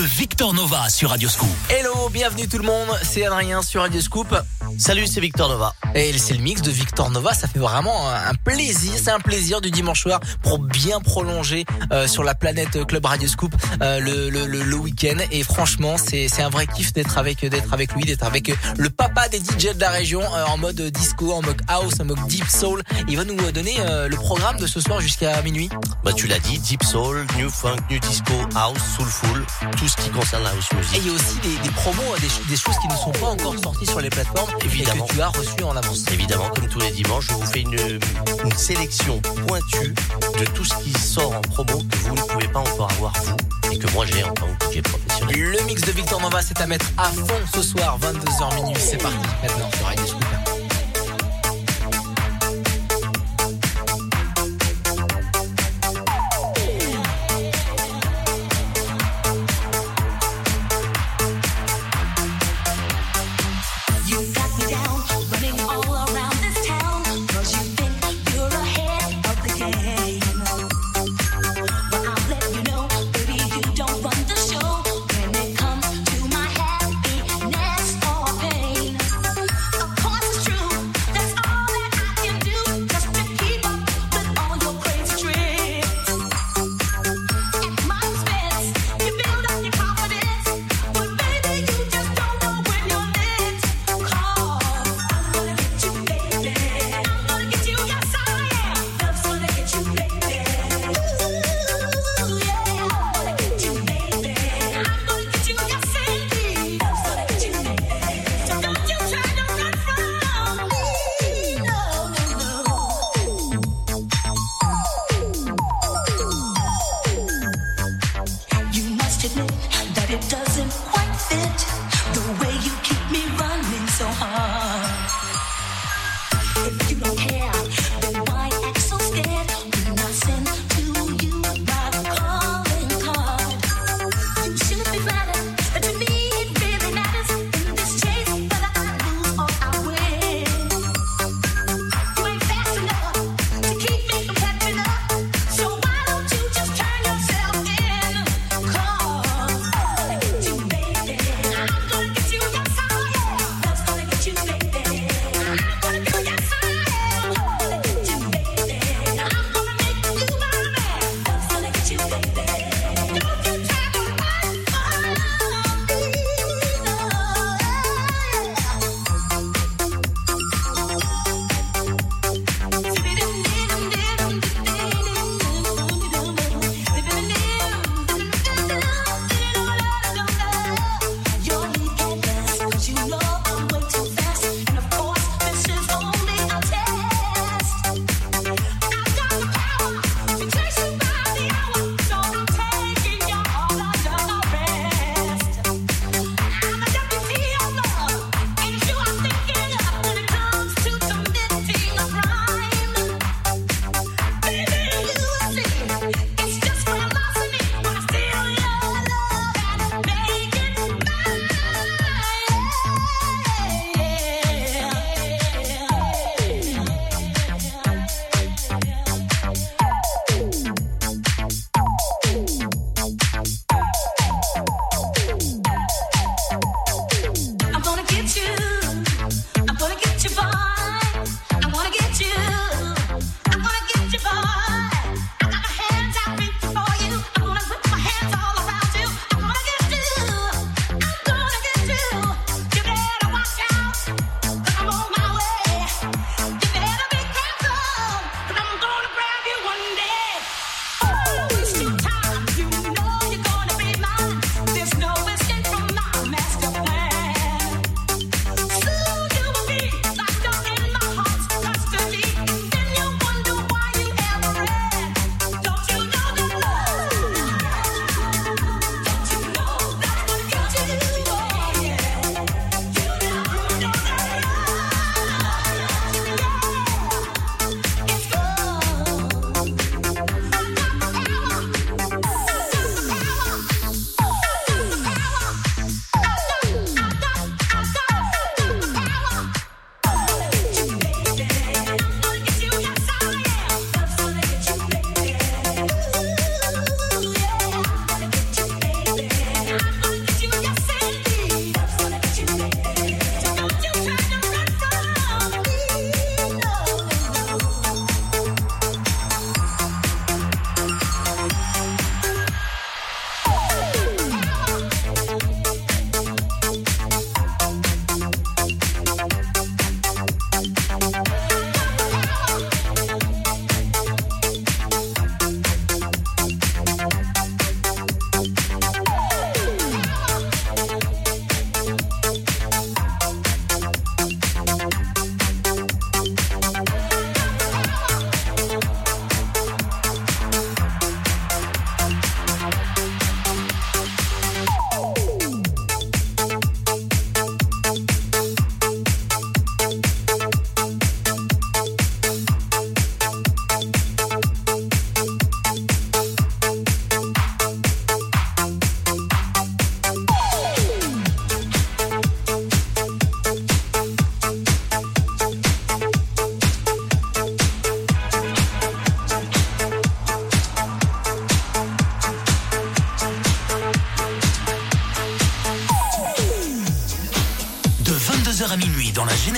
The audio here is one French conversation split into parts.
Victor Nova sur Radio Scoop. Hello, bienvenue tout le monde, c'est Adrien sur Radio Scoop. Salut, c'est Victor Nova. Et c'est le mix de Victor Nova, ça fait vraiment un plaisir, c'est un plaisir du dimanche soir pour bien prolonger euh, sur la planète Club Radio Scoop euh, le, le, le, week-end. Et franchement, c'est un vrai kiff d'être avec d'être avec lui, d'être avec le papa des DJ de la région euh, en mode disco, en mode house, en mode deep soul. Il va nous donner le programme de ce soir jusqu'à minuit. Bah tu l'as dit, deep soul, new funk, new disco, house, soulful, tout ce qui concerne la house music. Et il y a aussi des, des promos, des, des, choses qui ne sont pas encore sorties sur les plateformes Évidemment. et que tu as reçues en avance. Évidemment, comme tous les dimanches, je vous fais une, une sélection pointue de tout ce qui sort en promo que vous ne pouvez pas encore avoir vous et que moi j'ai en tant que DJ professionnel. Le mix de Victor Nova, c'est à mettre à fond ce soir, 22h minuit. C'est parti maintenant sur Radio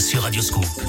Sur Radioscope.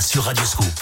Sur Radio Scoop.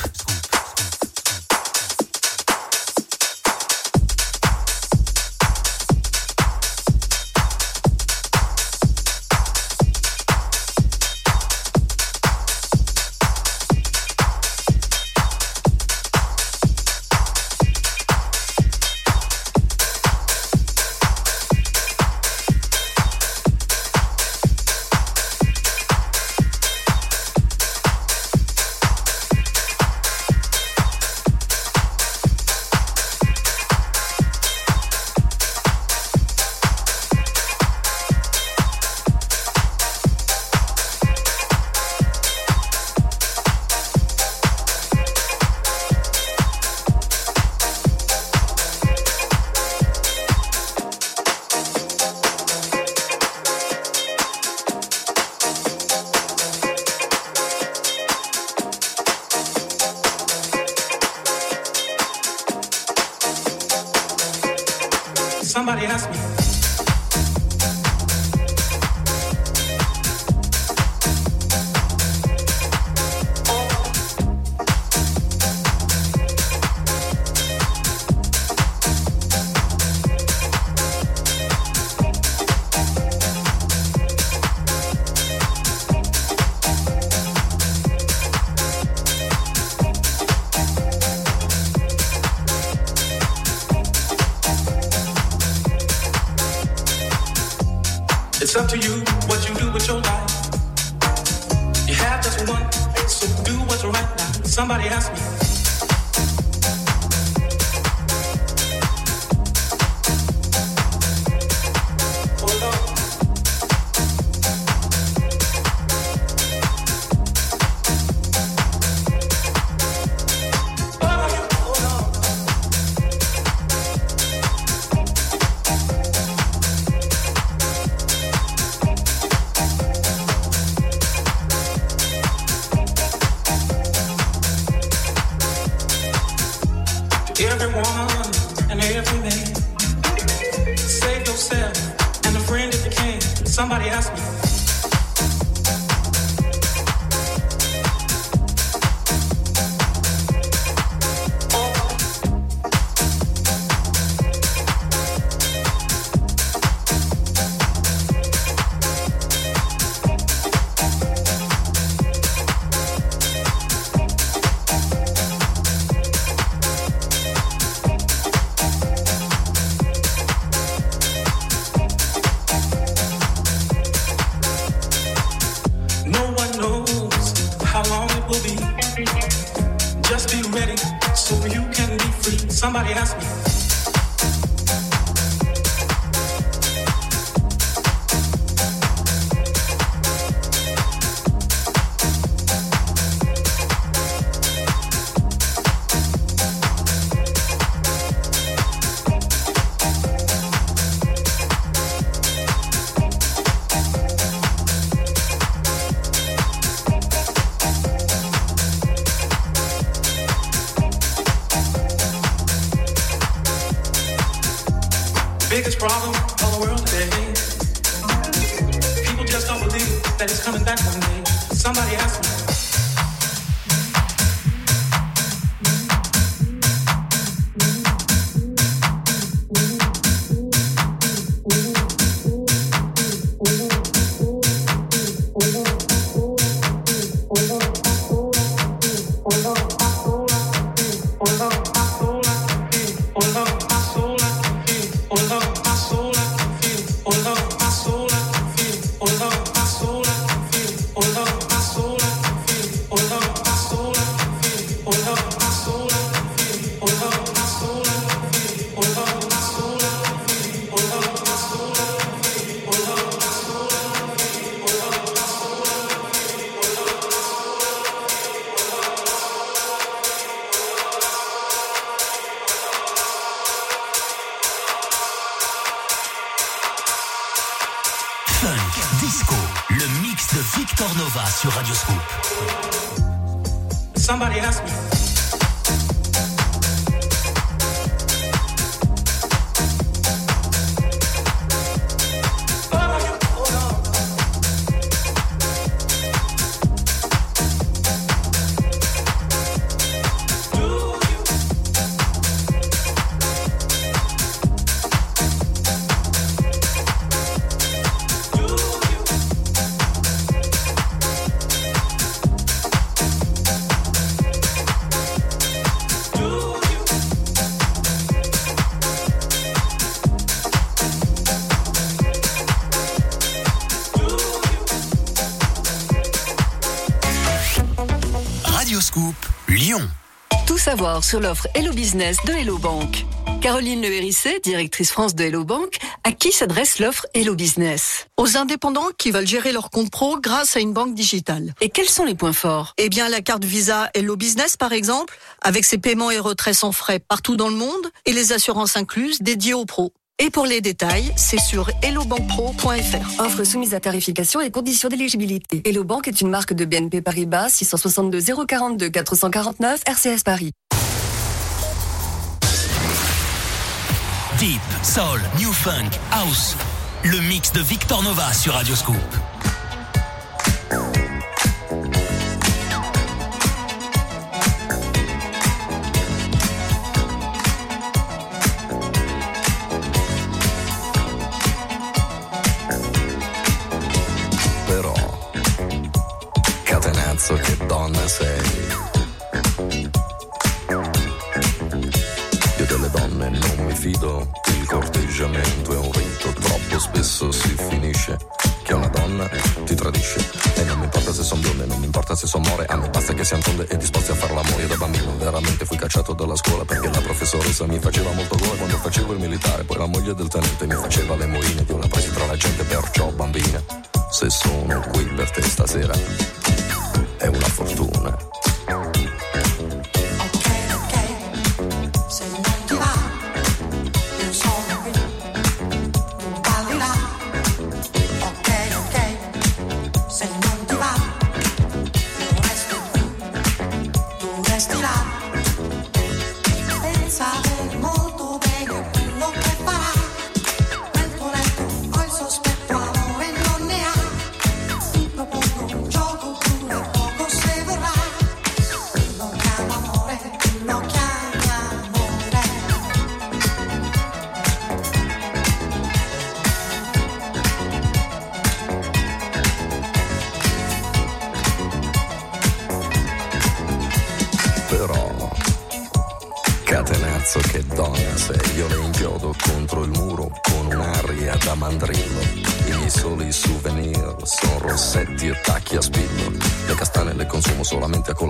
Disco, le mix de Victor Nova sur Radio Scoop. Somebody me. Savoir sur l'offre Hello Business de Hello Bank. Caroline Le Hérissé, directrice France de Hello Bank, à qui s'adresse l'offre Hello Business? Aux indépendants qui veulent gérer leur compte pro grâce à une banque digitale. Et quels sont les points forts? Eh bien, la carte Visa Hello Business, par exemple, avec ses paiements et retraits sans frais partout dans le monde et les assurances incluses dédiées aux pros. Et pour les détails, c'est sur hellobankpro.fr. Offre soumise à tarification et conditions d'éligibilité. Hello Bank est une marque de BNP Paribas 662 042 449 RCS Paris. Deep, Soul, New Funk, House. Le mix de Victor Nova sur Radioscoop. Però, catenazzo che donna sei. Io delle donne non mi fido, il corteggiamento è un rito, troppo spesso si finisce che una donna ti tradisce. E non mi importa se son bionde, non mi importa se son more, a me basta che siano tonde e disposti a far l'amore. Io da bambino veramente fui cacciato dalla scuola perché la professoressa mi faceva molto gola quando facevo il militare, poi la moglie del tenente mi faceva le moine di una presi tra la gente, perciò bambina, se sono qui per te stasera è una fortuna. Ok, ok,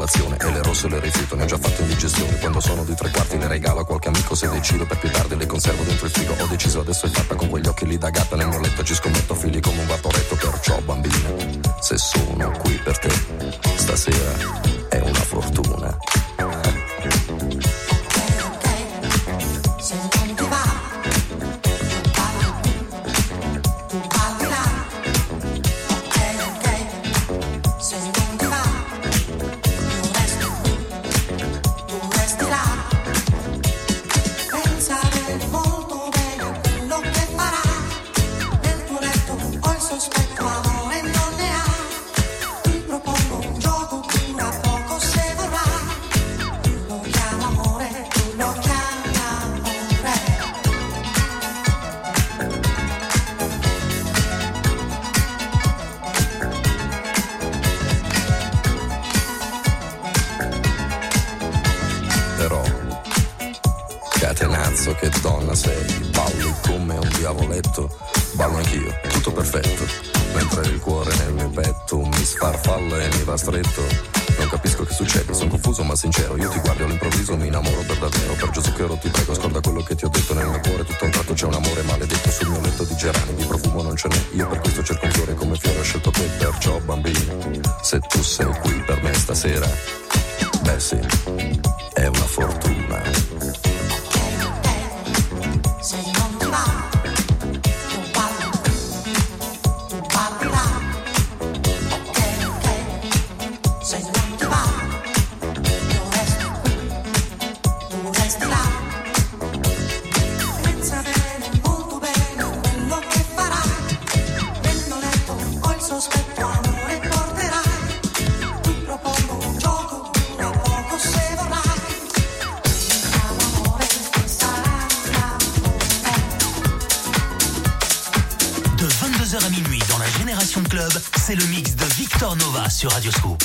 colazione e le rosse le rifiuto, ne ho già fatto indigestione. Quando sono di tre quarti le regalo a qualche amico se decido per più tardi le conservo dentro il frigo. Ho deciso adesso è fatta con quegli occhi lì da gatta nel mio letto ci scommetto fili come un vaporetto, perciò bambina, se sono qui per te, stasera è una fortuna. Victor Nova sur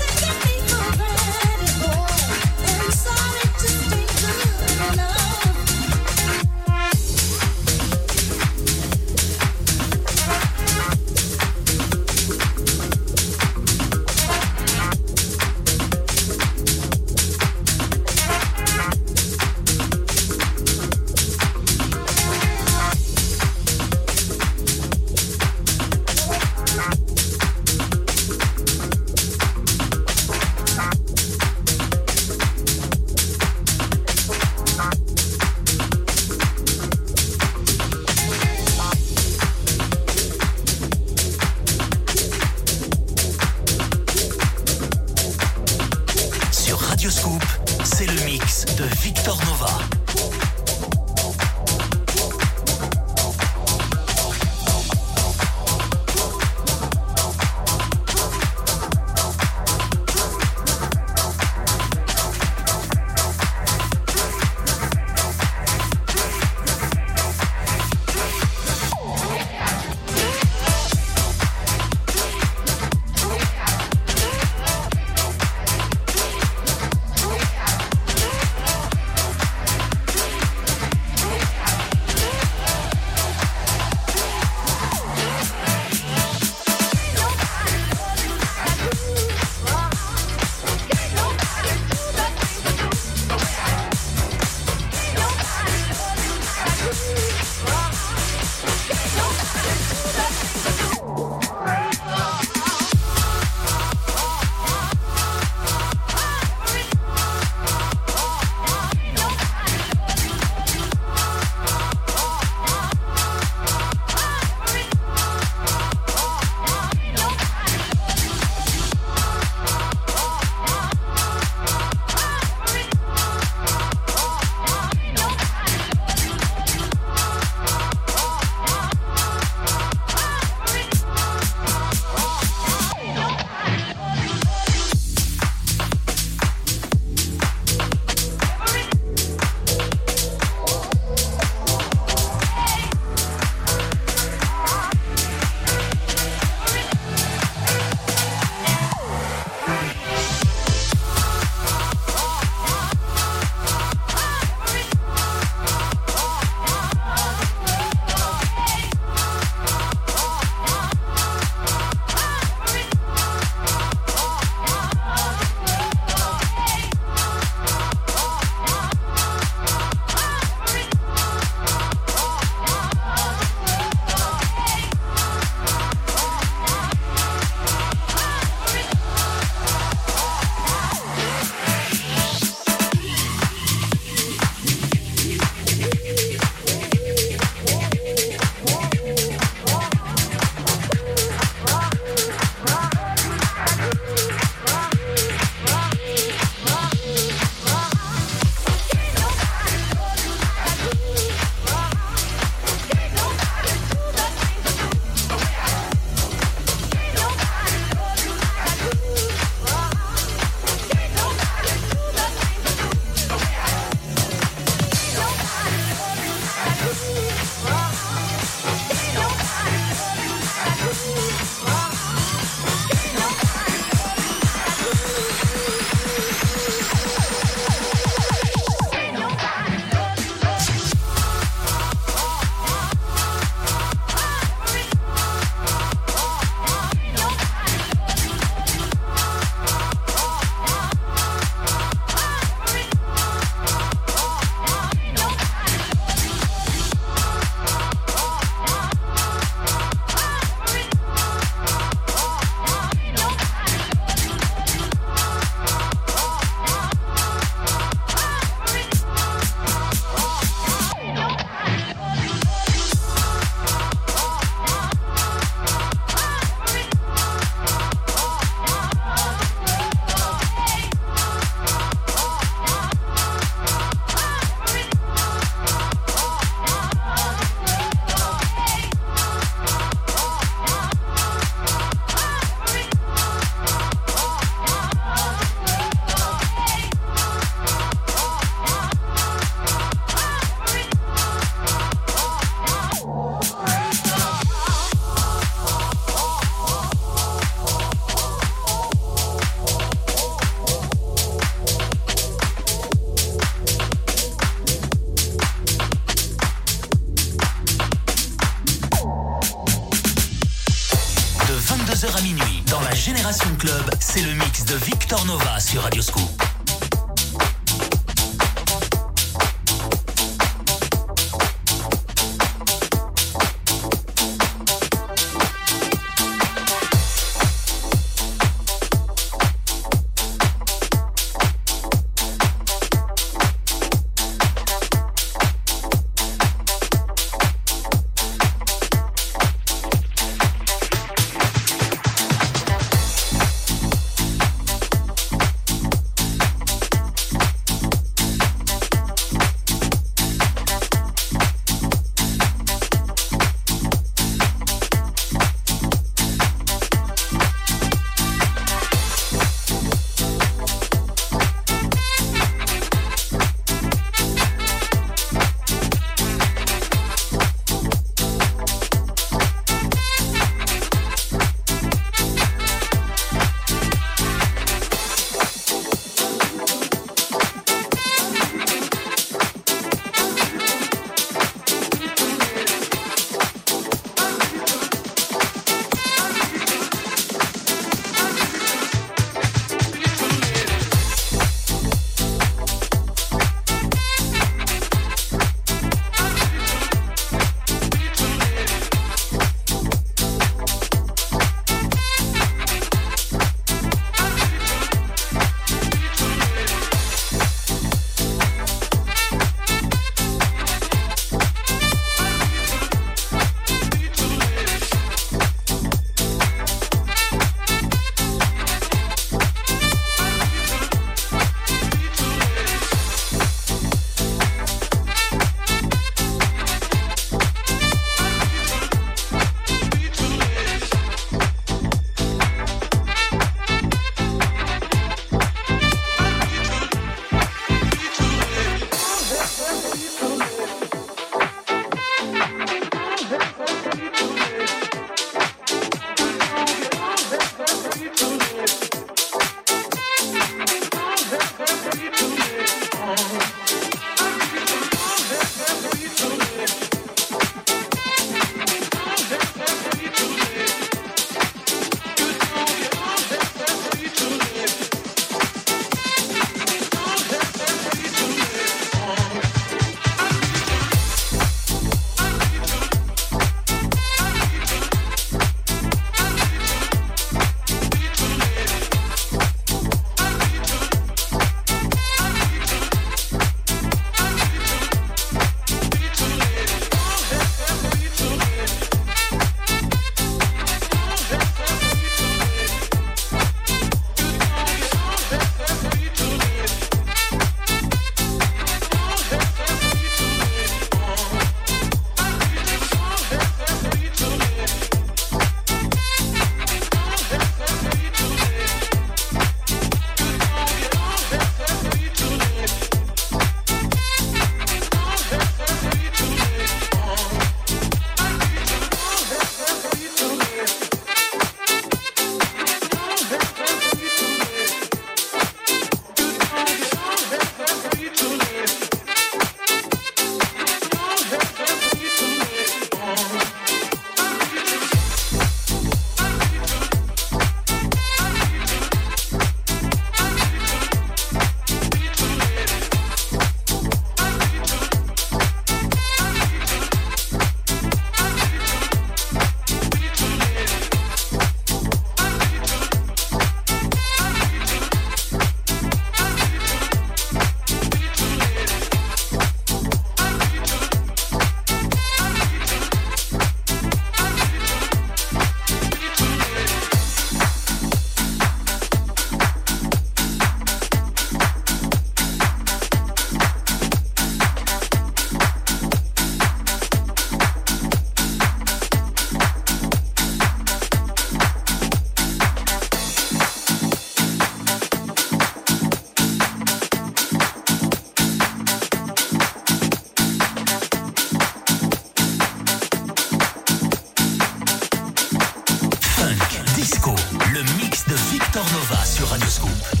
Victor Nova sur Radioscoop.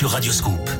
Sur Radioscoop.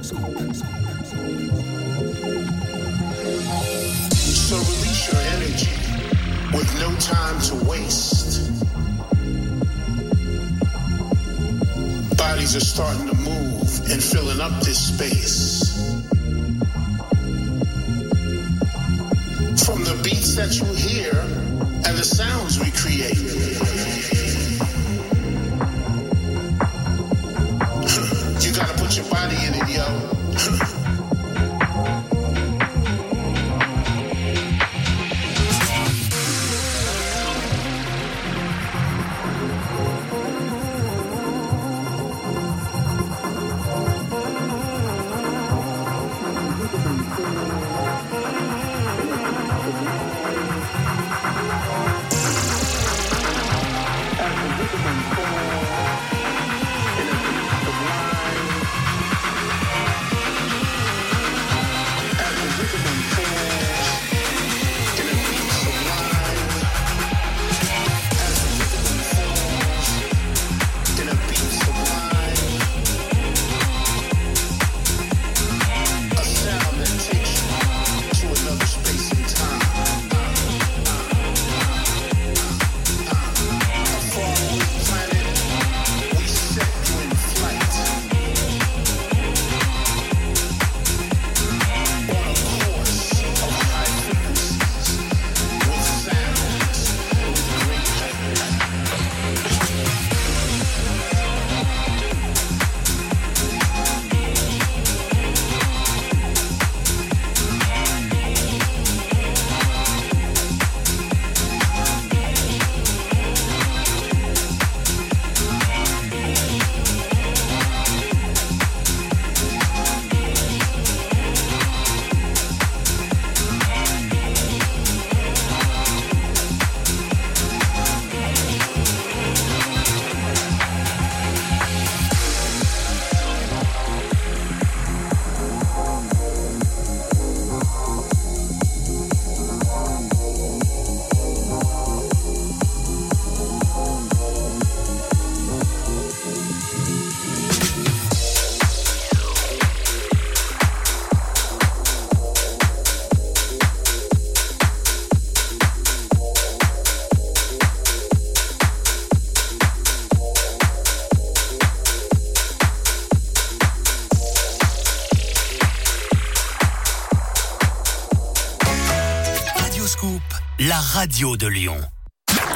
Radio de Lyon.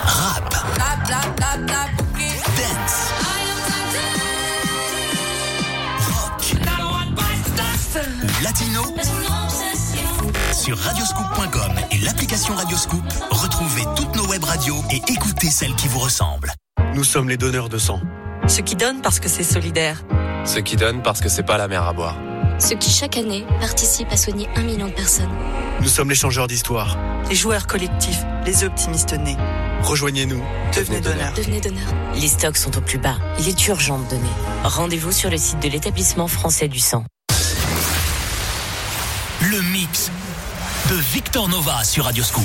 Rap, dance, rock latino. Sur radioscoop.com et l'application Radioscoop, retrouvez toutes nos web radios et écoutez celles qui vous ressemblent. Nous sommes les donneurs de sang. Ceux qui donnent parce que c'est solidaire. Ceux qui donnent parce que c'est pas la mer à boire. Ceux qui chaque année participent à soigner un million de personnes. Nous sommes les changeurs d'histoire. Les joueurs collectifs, les optimistes nés. Rejoignez-nous, devenez donneur. Devenez donneur. Les stocks sont au plus bas. Il est urgent de donner. Rendez-vous sur le site de l'établissement français du sang. Le mix de Victor Nova sur Radioscoop.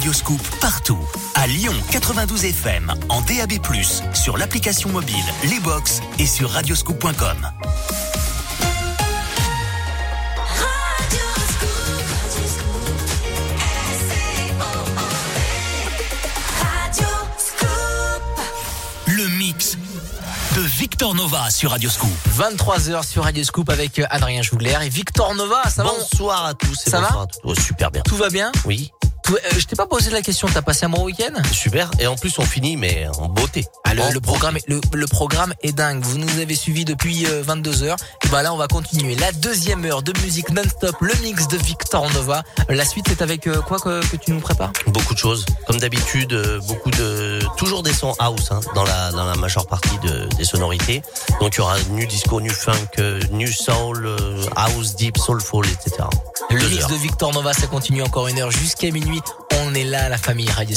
Radioscoop partout. À Lyon 92 FM, en DAB+, sur l'application mobile, les box et sur radioscoop.com. Le mix de Victor Nova sur Radioscoop. 23h sur Radio Scoop avec Adrien Jougler et Victor Nova. Ça va Bonsoir à tous et Ça va bonsoir à tous. Oh, super bien. Tout va bien? Oui, Je t'ai pas posé la question, t'as passé un bon week-end? Super. Et en plus, on finit, mais en beauté. Ah, le, En le programme est, le, le programme est dingue. Vous nous avez suivis depuis 22h. Et bah là, on va continuer. La deuxième heure de musique non-stop, le mix de Victor Nova. La suite, c'est avec euh, quoi que, que tu nous prépares? Beaucoup de choses. Comme d'habitude, euh, beaucoup de toujours des sons house hein, dans la dans la majeure partie de, des sonorités. Donc il y aura nu disco, nu funk, euh, nu soul, euh, house, deep, soulful, etc. Le Deux mix heures. de Victor Nova, ça continue encore une heure jusqu'à minuit. On est là, la famille Radio.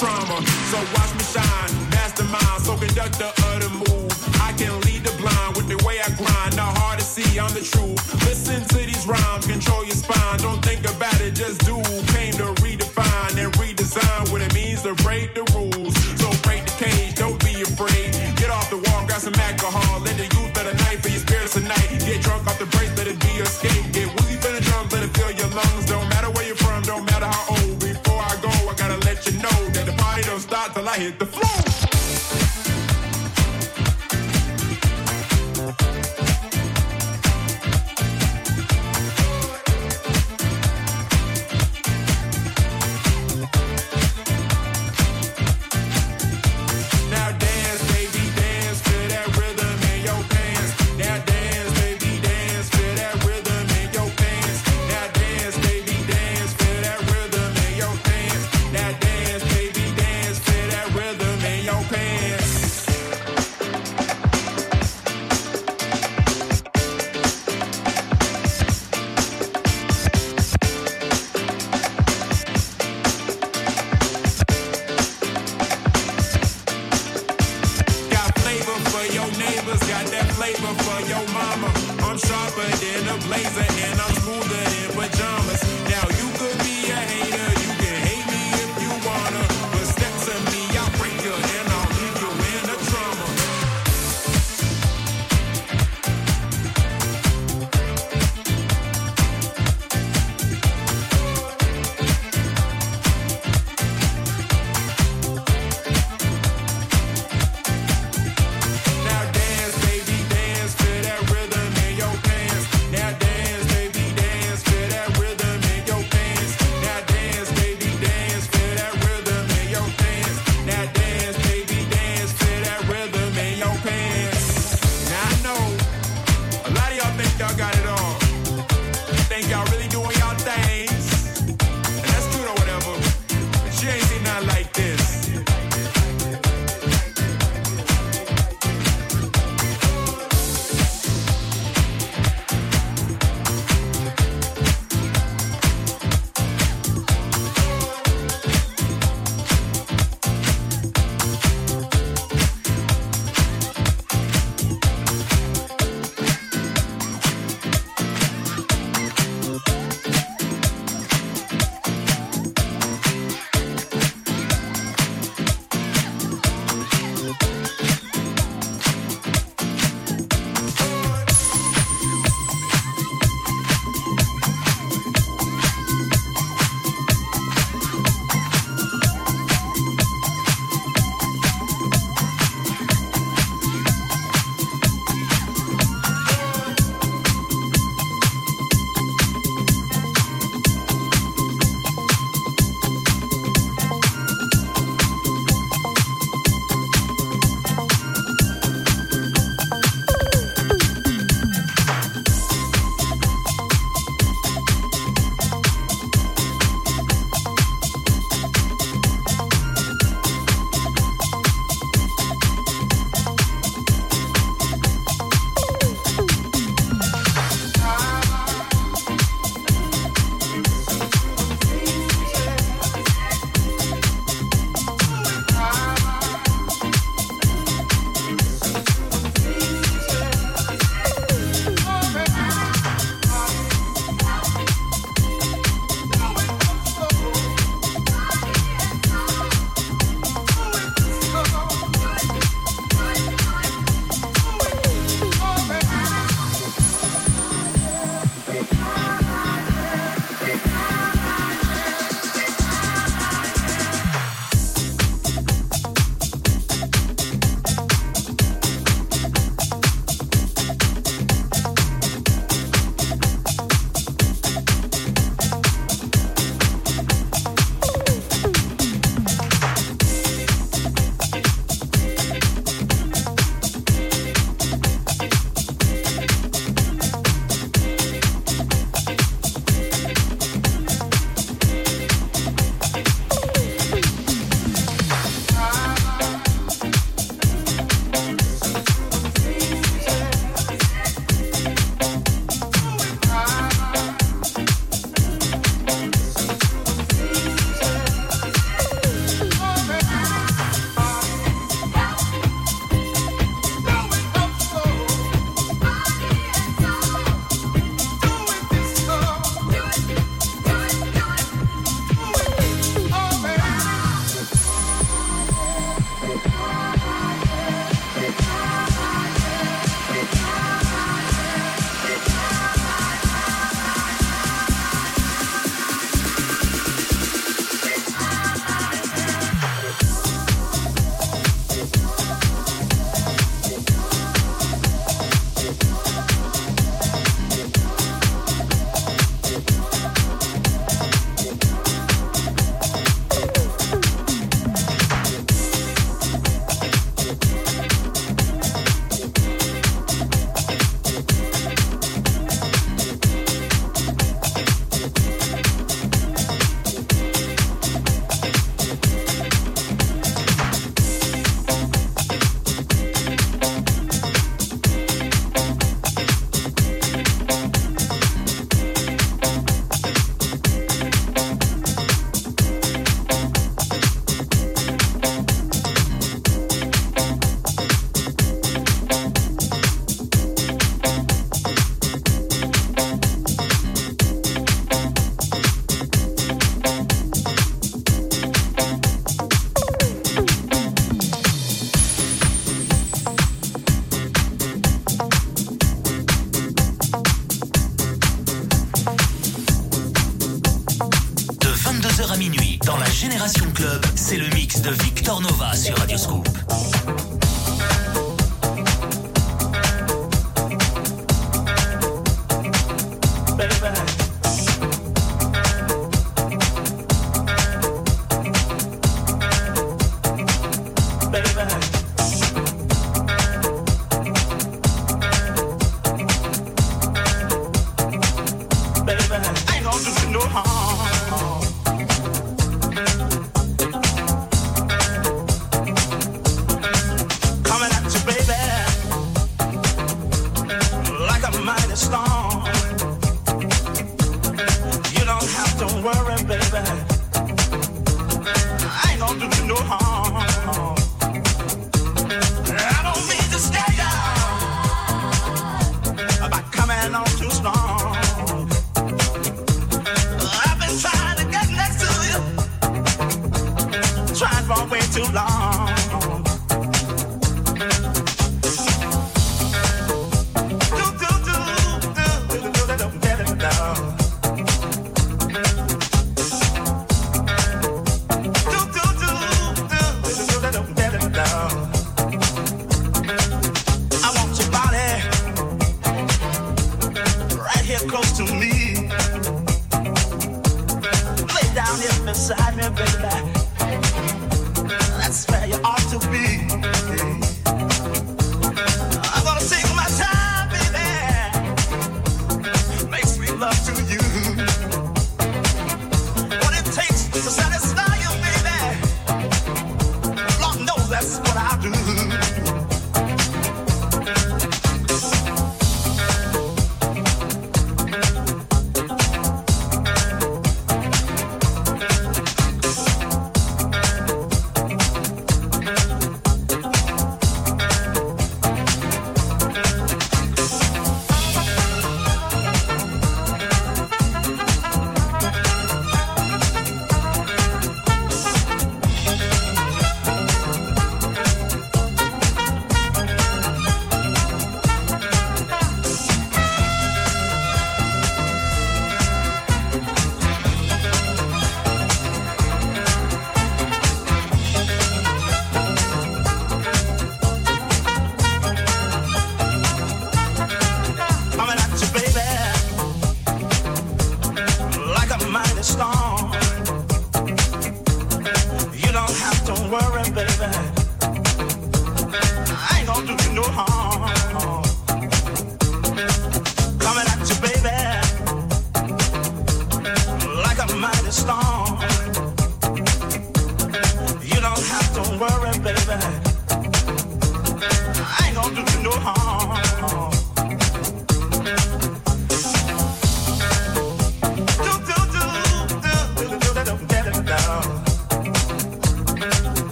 Trauma. So laser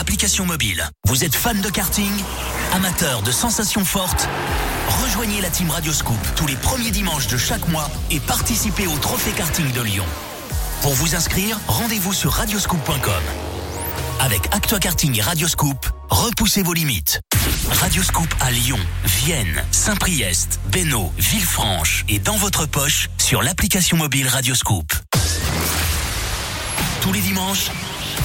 Application mobile. Vous êtes fan de karting Amateur de sensations fortes? Rejoignez la team Radioscoop tous les premiers dimanches de chaque mois et participez au Trophée Karting de Lyon. Pour vous inscrire, rendez-vous sur radioscoop.com. Avec Actua Karting et Radioscoop, repoussez vos limites. Radioscoop à Lyon, Vienne, Saint-Priest, Bénaud, Villefranche et dans votre poche sur l'application mobile Radioscoop. Tous les dimanches,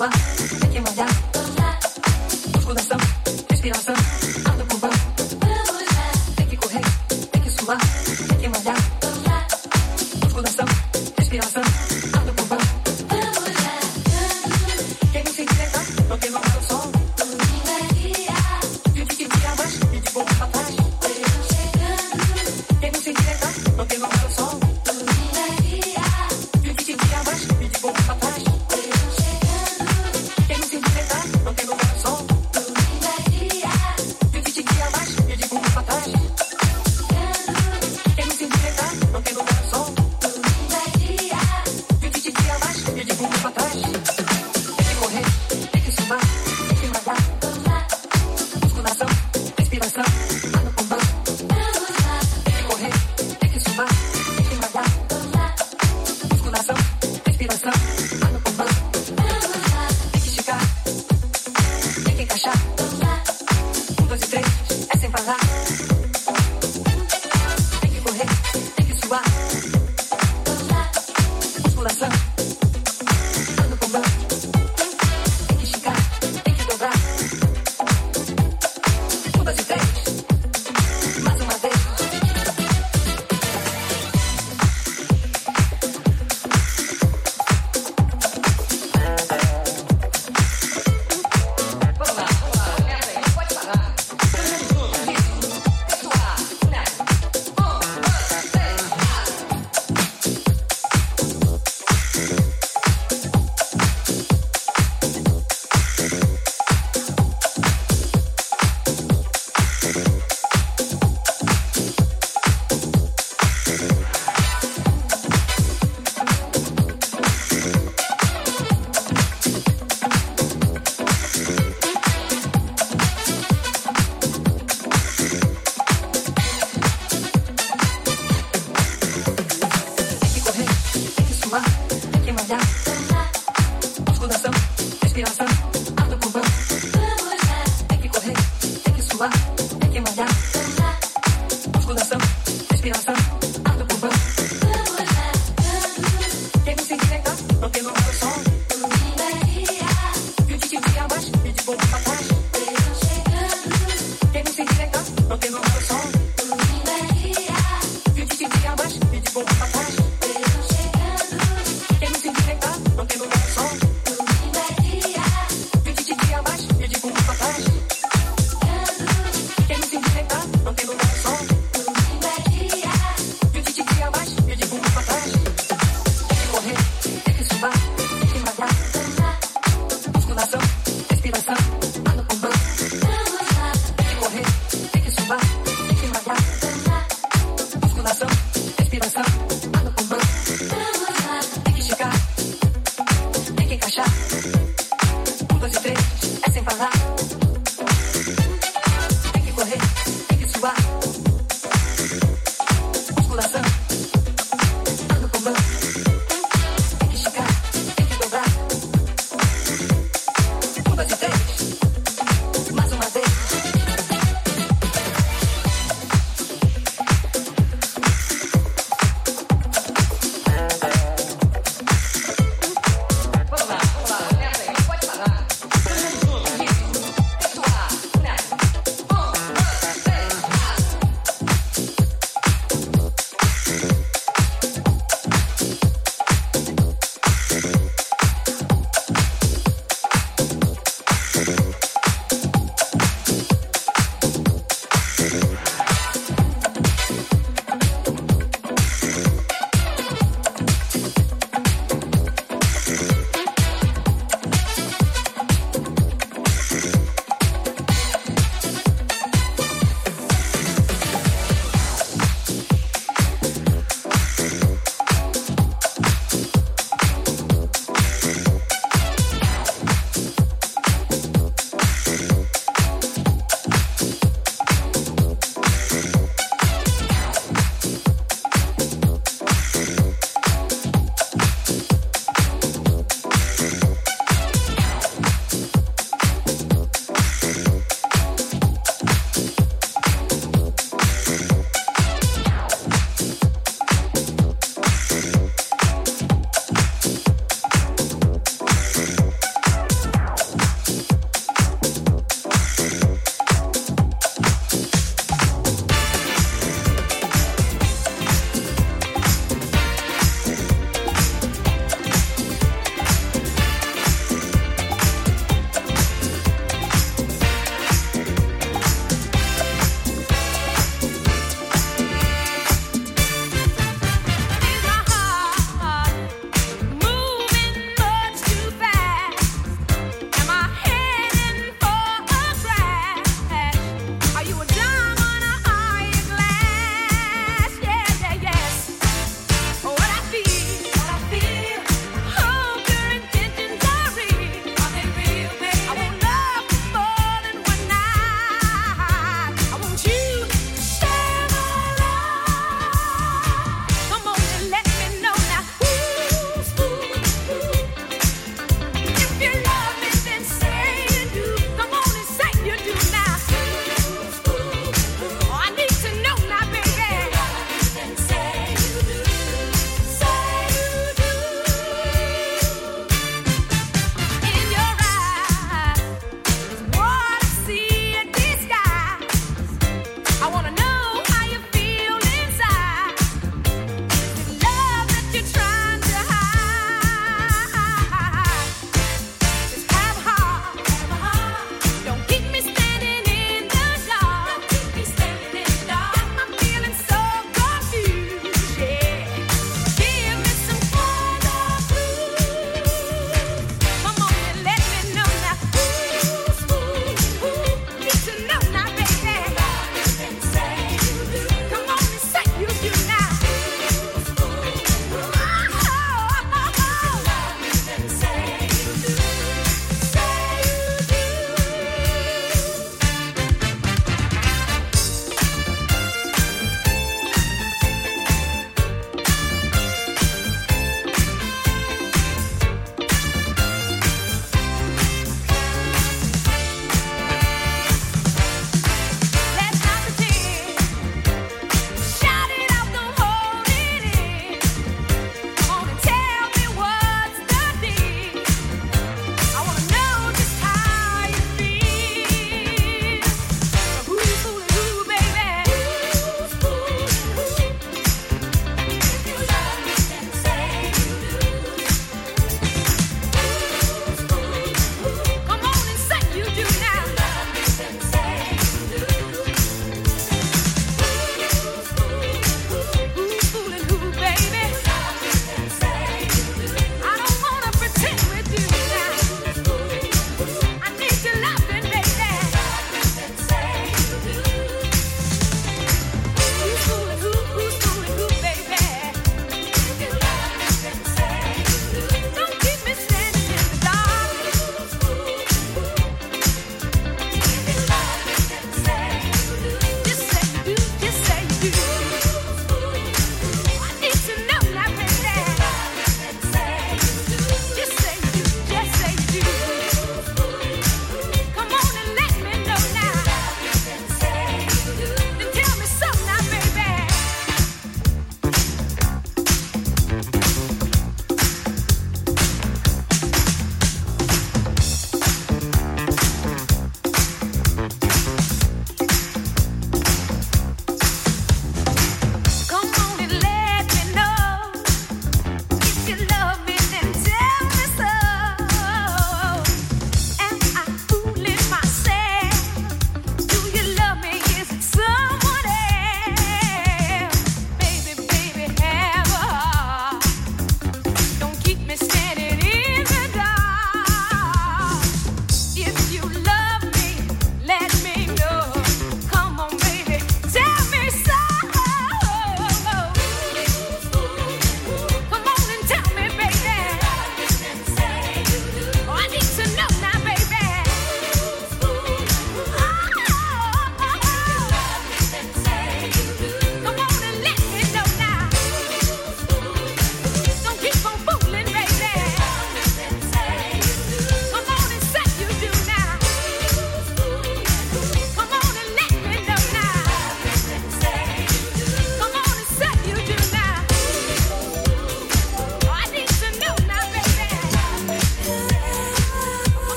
samba.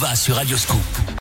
Nova sur Radioscoop.